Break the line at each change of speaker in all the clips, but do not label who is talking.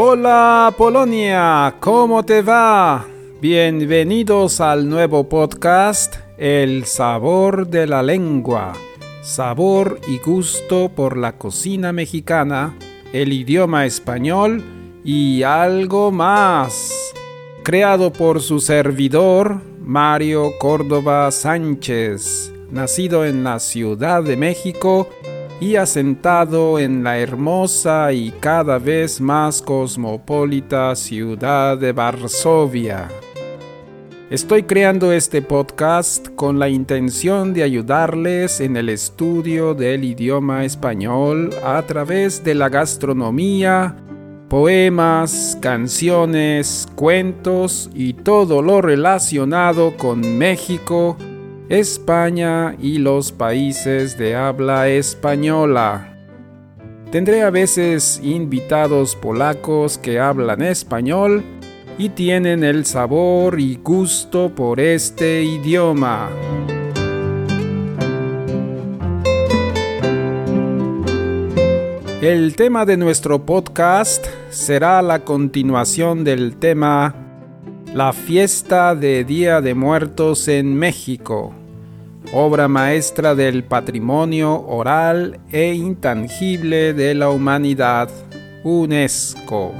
Hola Polonia, ¿cómo te va? Bienvenidos al nuevo podcast El sabor de la lengua. Sabor y gusto por la cocina mexicana, el idioma español y algo más. Creado por su servidor, Mario Córdoba Sánchez, nacido en la Ciudad de México y asentado en la hermosa y cada vez más cosmopolita ciudad de Varsovia. Estoy creando este podcast con la intención de ayudarles en el estudio del idioma español a través de la gastronomía, poemas, canciones, cuentos y todo lo relacionado con México, España y los países de habla española. Tendré a veces invitados polacos que hablan español y tienen el sabor y gusto por este idioma. El tema de nuestro podcast será la continuación del tema La fiesta de Día de Muertos en México obra maestra del patrimonio oral e intangible de la humanidad, UNESCO.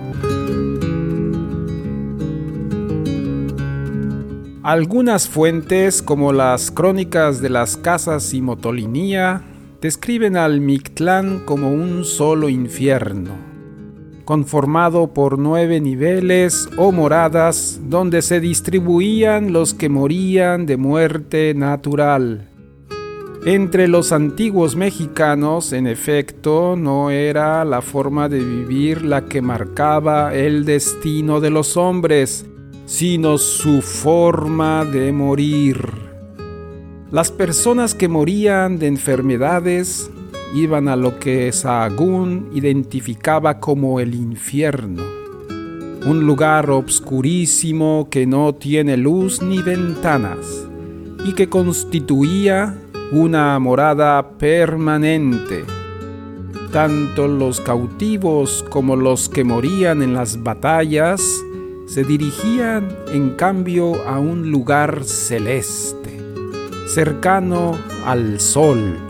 Algunas fuentes, como las crónicas de las casas y Motolinía, describen al Mictlán como un solo infierno, conformado por nueve niveles o moradas donde se distribuían los que morían de muerte natural. Entre los antiguos mexicanos, en efecto, no era la forma de vivir la que marcaba el destino de los hombres, sino su forma de morir. Las personas que morían de enfermedades iban a lo que Sahagún identificaba como el infierno, un lugar obscurísimo que no tiene luz ni ventanas y que constituía una morada permanente. Tanto los cautivos como los que morían en las batallas se dirigían en cambio a un lugar celeste, cercano al sol,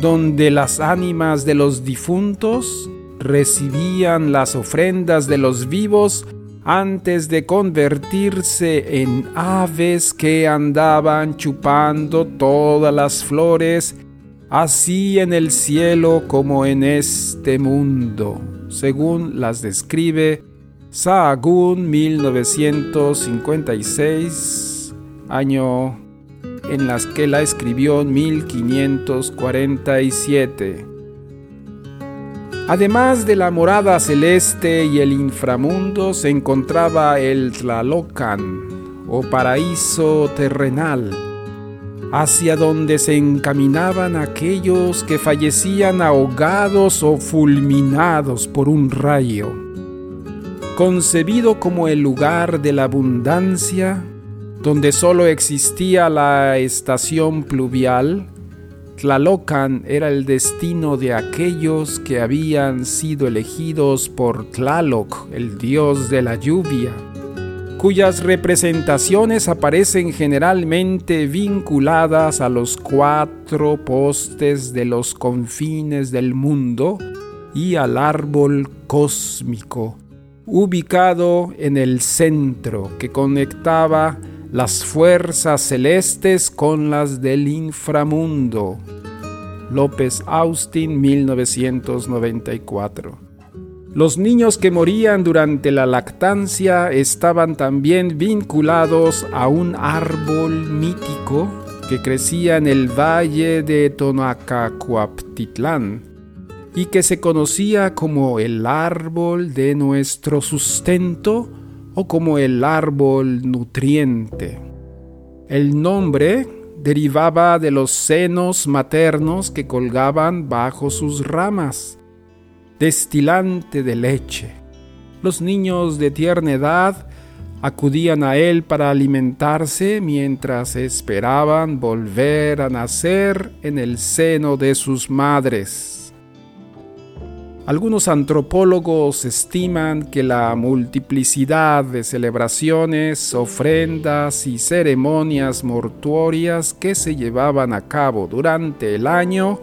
donde las ánimas de los difuntos recibían las ofrendas de los vivos antes de convertirse en aves que andaban chupando todas las flores, así en el cielo como en este mundo, según las describe Sahagún 1956, año en las que la escribió en 1547. Además de la morada celeste y el inframundo se encontraba el Tlalocan o paraíso terrenal, hacia donde se encaminaban aquellos que fallecían ahogados o fulminados por un rayo. Concebido como el lugar de la abundancia, donde solo existía la estación pluvial, Tlalocan era el destino de aquellos que habían sido elegidos por Tlaloc, el dios de la lluvia, cuyas representaciones aparecen generalmente vinculadas a los cuatro postes de los confines del mundo y al árbol cósmico, ubicado en el centro que conectaba las fuerzas celestes con las del inframundo. López Austin, 1994. Los niños que morían durante la lactancia estaban también vinculados a un árbol mítico que crecía en el valle de Tonacacuaptitlán y que se conocía como el árbol de nuestro sustento o como el árbol nutriente. El nombre derivaba de los senos maternos que colgaban bajo sus ramas, destilante de leche. Los niños de tierna edad acudían a él para alimentarse mientras esperaban volver a nacer en el seno de sus madres. Algunos antropólogos estiman que la multiplicidad de celebraciones, ofrendas y ceremonias mortuorias que se llevaban a cabo durante el año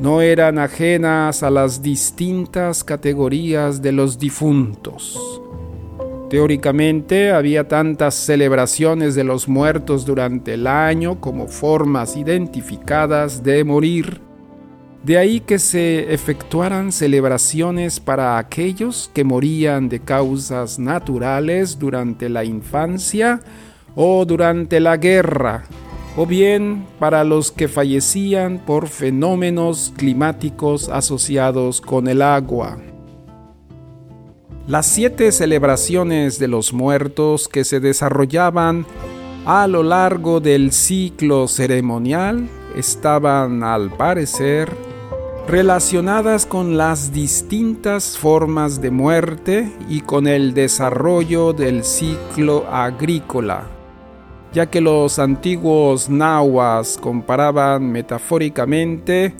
no eran ajenas a las distintas categorías de los difuntos. Teóricamente había tantas celebraciones de los muertos durante el año como formas identificadas de morir de ahí que se efectuaran celebraciones para aquellos que morían de causas naturales durante la infancia o durante la guerra, o bien para los que fallecían por fenómenos climáticos asociados con el agua. Las siete celebraciones de los muertos que se desarrollaban a lo largo del ciclo ceremonial estaban, al parecer, relacionadas con las distintas formas de muerte y con el desarrollo del ciclo agrícola, ya que los antiguos nahuas comparaban metafóricamente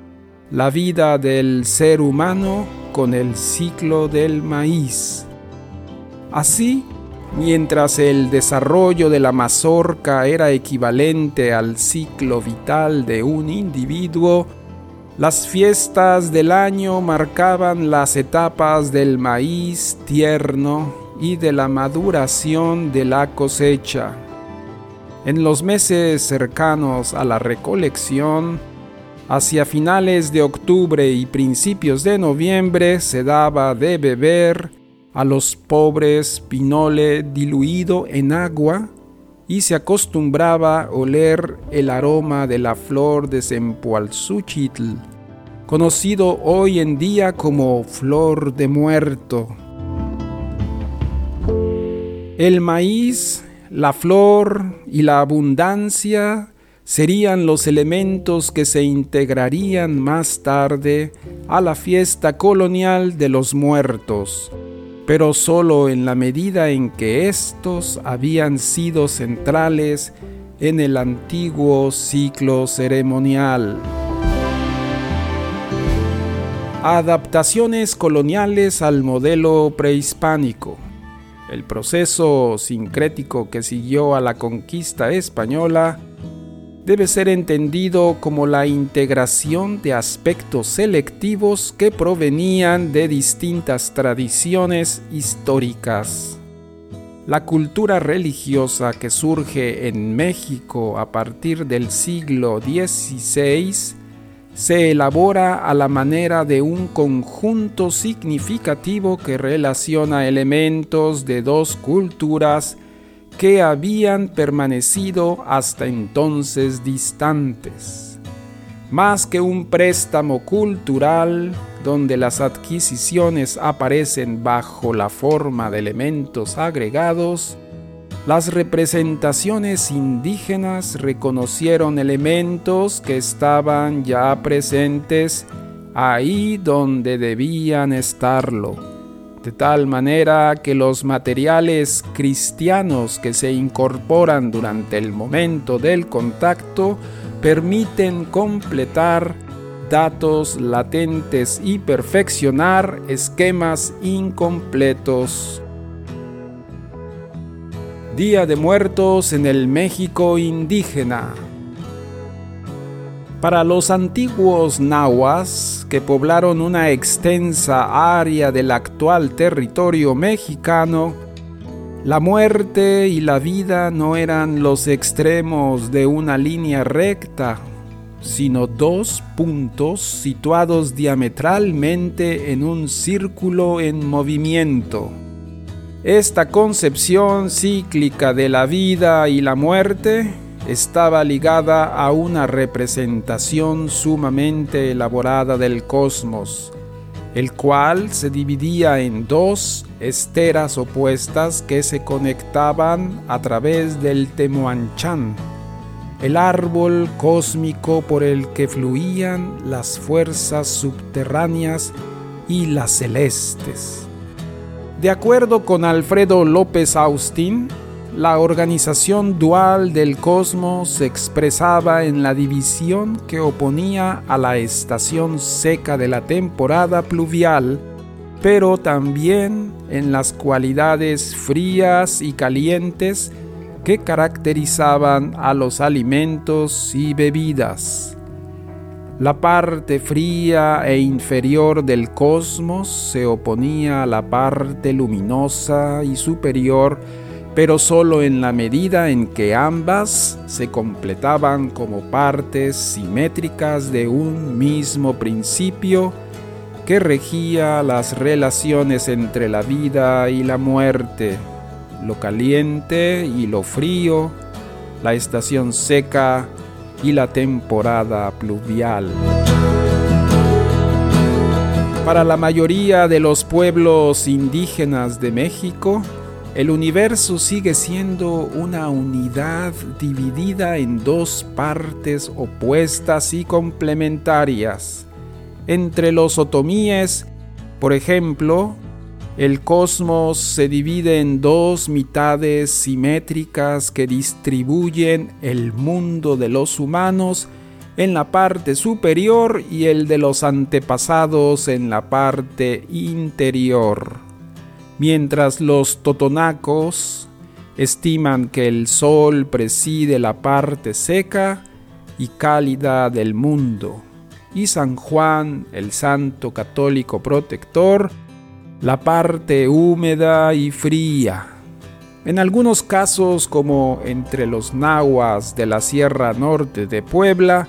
la vida del ser humano con el ciclo del maíz. Así, mientras el desarrollo de la mazorca era equivalente al ciclo vital de un individuo, las fiestas del año marcaban las etapas del maíz tierno y de la maduración de la cosecha. En los meses cercanos a la recolección, hacia finales de octubre y principios de noviembre se daba de beber a los pobres pinole diluido en agua y se acostumbraba a oler el aroma de la flor de Zempoalzúchitl, conocido hoy en día como flor de muerto. El maíz, la flor y la abundancia serían los elementos que se integrarían más tarde a la fiesta colonial de los muertos pero solo en la medida en que estos habían sido centrales en el antiguo ciclo ceremonial. Adaptaciones coloniales al modelo prehispánico. El proceso sincrético que siguió a la conquista española debe ser entendido como la integración de aspectos selectivos que provenían de distintas tradiciones históricas. La cultura religiosa que surge en México a partir del siglo XVI se elabora a la manera de un conjunto significativo que relaciona elementos de dos culturas que habían permanecido hasta entonces distantes. Más que un préstamo cultural donde las adquisiciones aparecen bajo la forma de elementos agregados, las representaciones indígenas reconocieron elementos que estaban ya presentes ahí donde debían estarlo de tal manera que los materiales cristianos que se incorporan durante el momento del contacto permiten completar datos latentes y perfeccionar esquemas incompletos. Día de Muertos en el México indígena. Para los antiguos nahuas, que poblaron una extensa área del actual territorio mexicano, la muerte y la vida no eran los extremos de una línea recta, sino dos puntos situados diametralmente en un círculo en movimiento. Esta concepción cíclica de la vida y la muerte estaba ligada a una representación sumamente elaborada del cosmos, el cual se dividía en dos esteras opuestas que se conectaban a través del Temoanchan, el árbol cósmico por el que fluían las fuerzas subterráneas y las celestes. De acuerdo con Alfredo López Austin, la organización dual del cosmos se expresaba en la división que oponía a la estación seca de la temporada pluvial, pero también en las cualidades frías y calientes que caracterizaban a los alimentos y bebidas. La parte fría e inferior del cosmos se oponía a la parte luminosa y superior, pero solo en la medida en que ambas se completaban como partes simétricas de un mismo principio que regía las relaciones entre la vida y la muerte, lo caliente y lo frío, la estación seca y la temporada pluvial. Para la mayoría de los pueblos indígenas de México, el universo sigue siendo una unidad dividida en dos partes opuestas y complementarias. Entre los otomíes, por ejemplo, el cosmos se divide en dos mitades simétricas que distribuyen el mundo de los humanos en la parte superior y el de los antepasados en la parte interior. Mientras los totonacos estiman que el sol preside la parte seca y cálida del mundo, y San Juan, el santo católico protector, la parte húmeda y fría. En algunos casos, como entre los nahuas de la Sierra Norte de Puebla,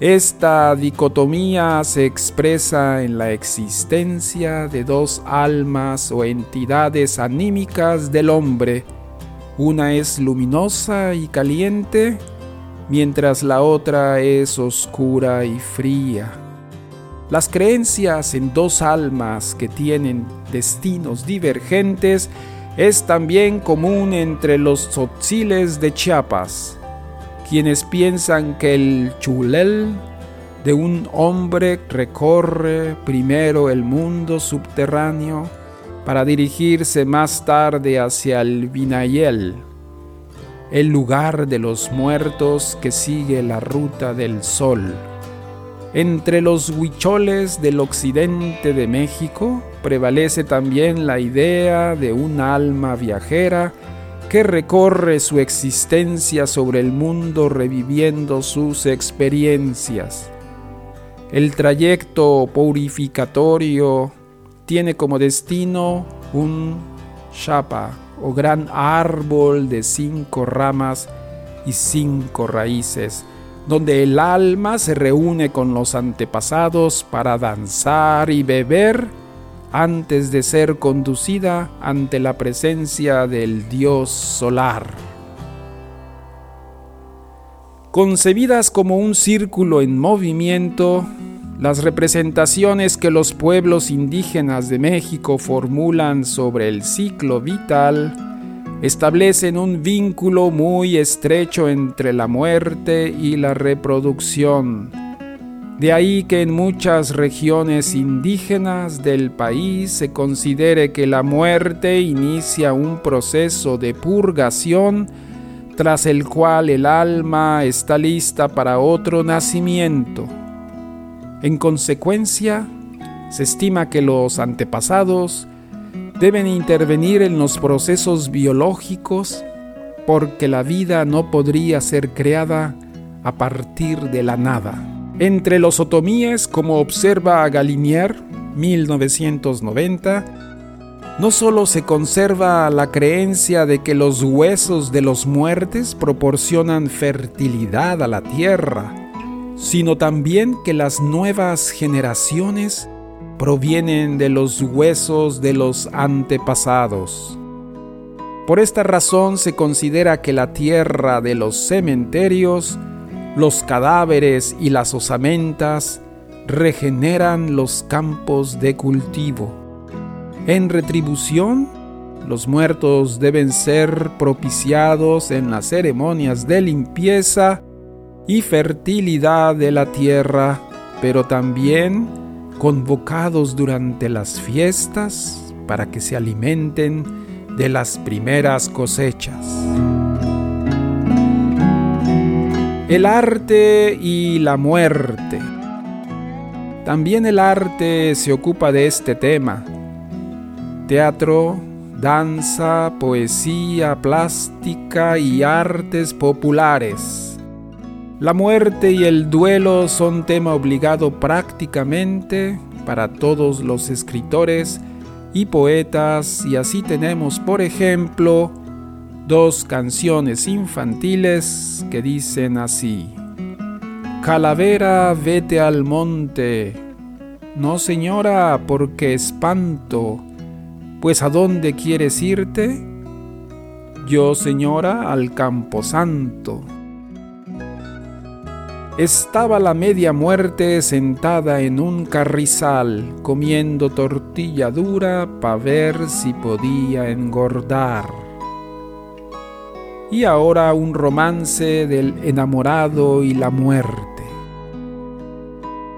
esta dicotomía se expresa en la existencia de dos almas o entidades anímicas del hombre. Una es luminosa y caliente, mientras la otra es oscura y fría. Las creencias en dos almas que tienen destinos divergentes es también común entre los tzotziles de Chiapas, quienes piensan que el chulel de un hombre recorre primero el mundo subterráneo para dirigirse más tarde hacia el Vinayel, el lugar de los muertos que sigue la ruta del sol. Entre los huicholes del occidente de México prevalece también la idea de un alma viajera que recorre su existencia sobre el mundo reviviendo sus experiencias. El trayecto purificatorio tiene como destino un chapa o gran árbol de cinco ramas y cinco raíces donde el alma se reúne con los antepasados para danzar y beber antes de ser conducida ante la presencia del dios solar. Concebidas como un círculo en movimiento, las representaciones que los pueblos indígenas de México formulan sobre el ciclo vital establecen un vínculo muy estrecho entre la muerte y la reproducción. De ahí que en muchas regiones indígenas del país se considere que la muerte inicia un proceso de purgación tras el cual el alma está lista para otro nacimiento. En consecuencia, se estima que los antepasados deben intervenir en los procesos biológicos porque la vida no podría ser creada a partir de la nada. Entre los otomíes, como observa Galinier, 1990, no solo se conserva la creencia de que los huesos de los muertes proporcionan fertilidad a la tierra, sino también que las nuevas generaciones provienen de los huesos de los antepasados. Por esta razón se considera que la tierra de los cementerios, los cadáveres y las osamentas regeneran los campos de cultivo. En retribución, los muertos deben ser propiciados en las ceremonias de limpieza y fertilidad de la tierra, pero también convocados durante las fiestas para que se alimenten de las primeras cosechas. El arte y la muerte. También el arte se ocupa de este tema. Teatro, danza, poesía, plástica y artes populares. La muerte y el duelo son tema obligado prácticamente para todos los escritores y poetas y así tenemos, por ejemplo, dos canciones infantiles que dicen así. Calavera, vete al monte. No, señora, porque espanto pues ¿a dónde quieres irte? Yo, señora, al camposanto. Estaba la media muerte sentada en un carrizal, comiendo tortilla dura para ver si podía engordar. Y ahora un romance del enamorado y la muerte.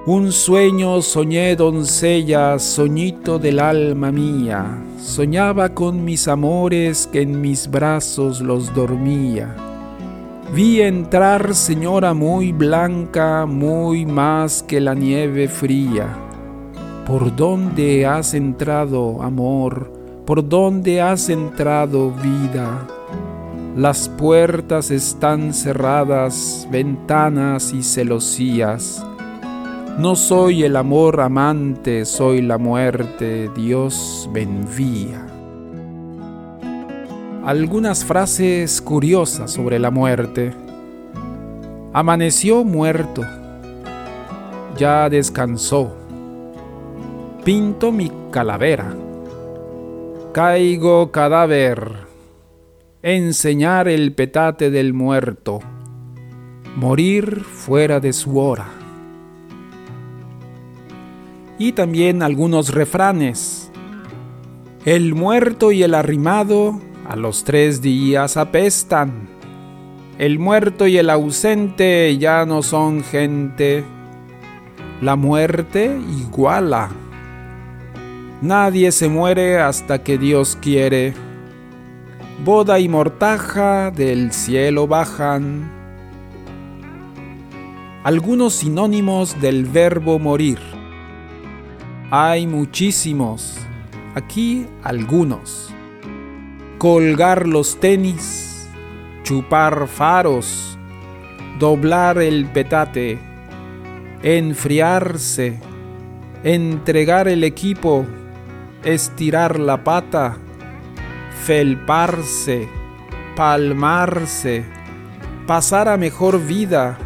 Un sueño soñé, doncella, soñito del alma mía. Soñaba con mis amores que en mis brazos los dormía. Vi entrar, señora muy blanca, muy más que la nieve fría. ¿Por dónde has entrado, amor? ¿Por dónde has entrado, vida? Las puertas están cerradas, ventanas y celosías no soy el amor amante, soy la muerte, Dios me envía. Algunas frases curiosas sobre la muerte. Amaneció muerto, ya descansó. Pinto mi calavera, caigo cadáver, enseñar el petate del muerto, morir fuera de su hora y también algunos refranes. El muerto y el arrimado a los tres días apestan. El muerto y el ausente ya no son gente. La muerte iguala. Nadie se muere hasta que Dios quiere. Boda y mortaja del cielo bajan. Algunos sinónimos del verbo morir. Hay muchísimos. Aquí algunos. Colgar los tenis, chupar faros, doblar el petate, enfriarse, entregar el equipo, estirar la pata, felparse, palmarse, pasar a mejor vida,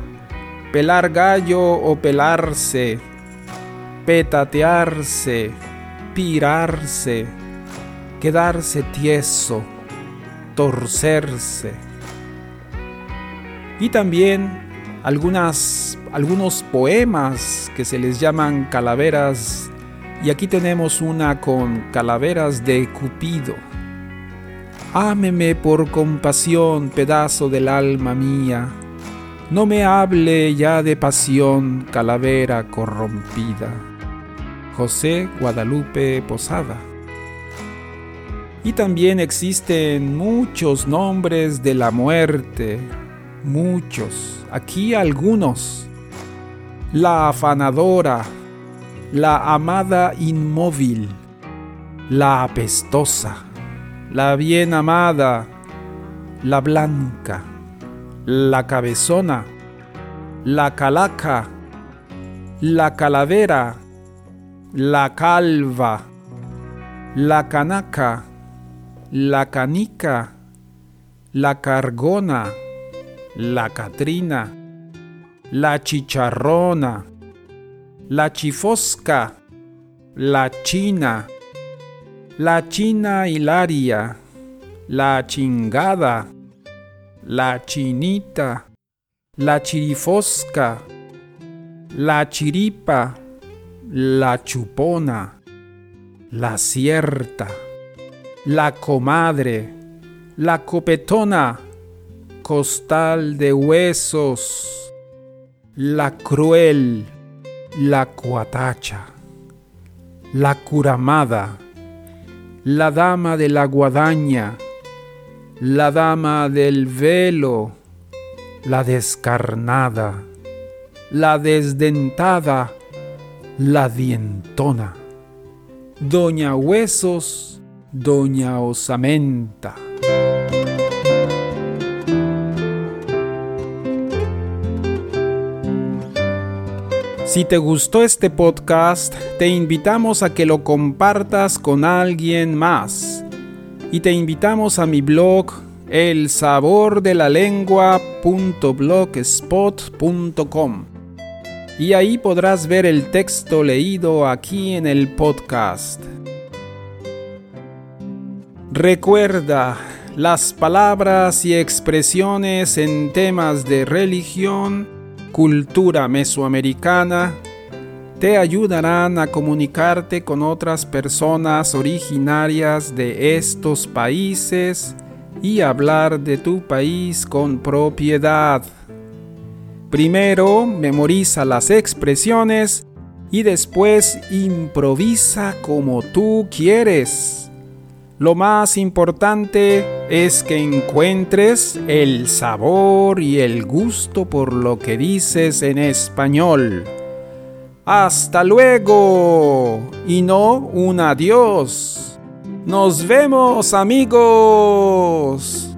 pelar gallo o pelarse petatearse, pirarse, quedarse tieso, torcerse. Y también algunas, algunos poemas que se les llaman calaveras. Y aquí tenemos una con calaveras de Cupido. Ámeme por compasión, pedazo del alma mía. No me hable ya de pasión, calavera corrompida. José Guadalupe Posada. Y también existen muchos nombres de la muerte, muchos, aquí algunos. La afanadora, la amada inmóvil, la apestosa, la bien amada, la blanca, la cabezona, la calaca, la calavera, la calva, la canaca, la canica, la cargona, la catrina, la chicharrona, la chifosca, la china, la china hilaria, la chingada, la chinita, la chirifosca, la chiripa, la chupona, la cierta, la comadre, la copetona, costal de huesos, la cruel, la cuatacha, la curamada, la dama de la guadaña, la dama del velo, la descarnada, la desdentada, la dientona, doña Huesos, doña Osamenta. Si te gustó este podcast, te invitamos a que lo compartas con alguien más. Y te invitamos a mi blog el sabor de la. Y ahí podrás ver el texto leído aquí en el podcast. Recuerda, las palabras y expresiones en temas de religión cultura mesoamericana te ayudarán a comunicarte con otras personas originarias de estos países y hablar de tu país con propiedad. Primero memoriza las expresiones y después improvisa como tú quieres. Lo más importante es que encuentres el sabor y el gusto por lo que dices en español. Hasta luego y no un adiós. Nos vemos amigos.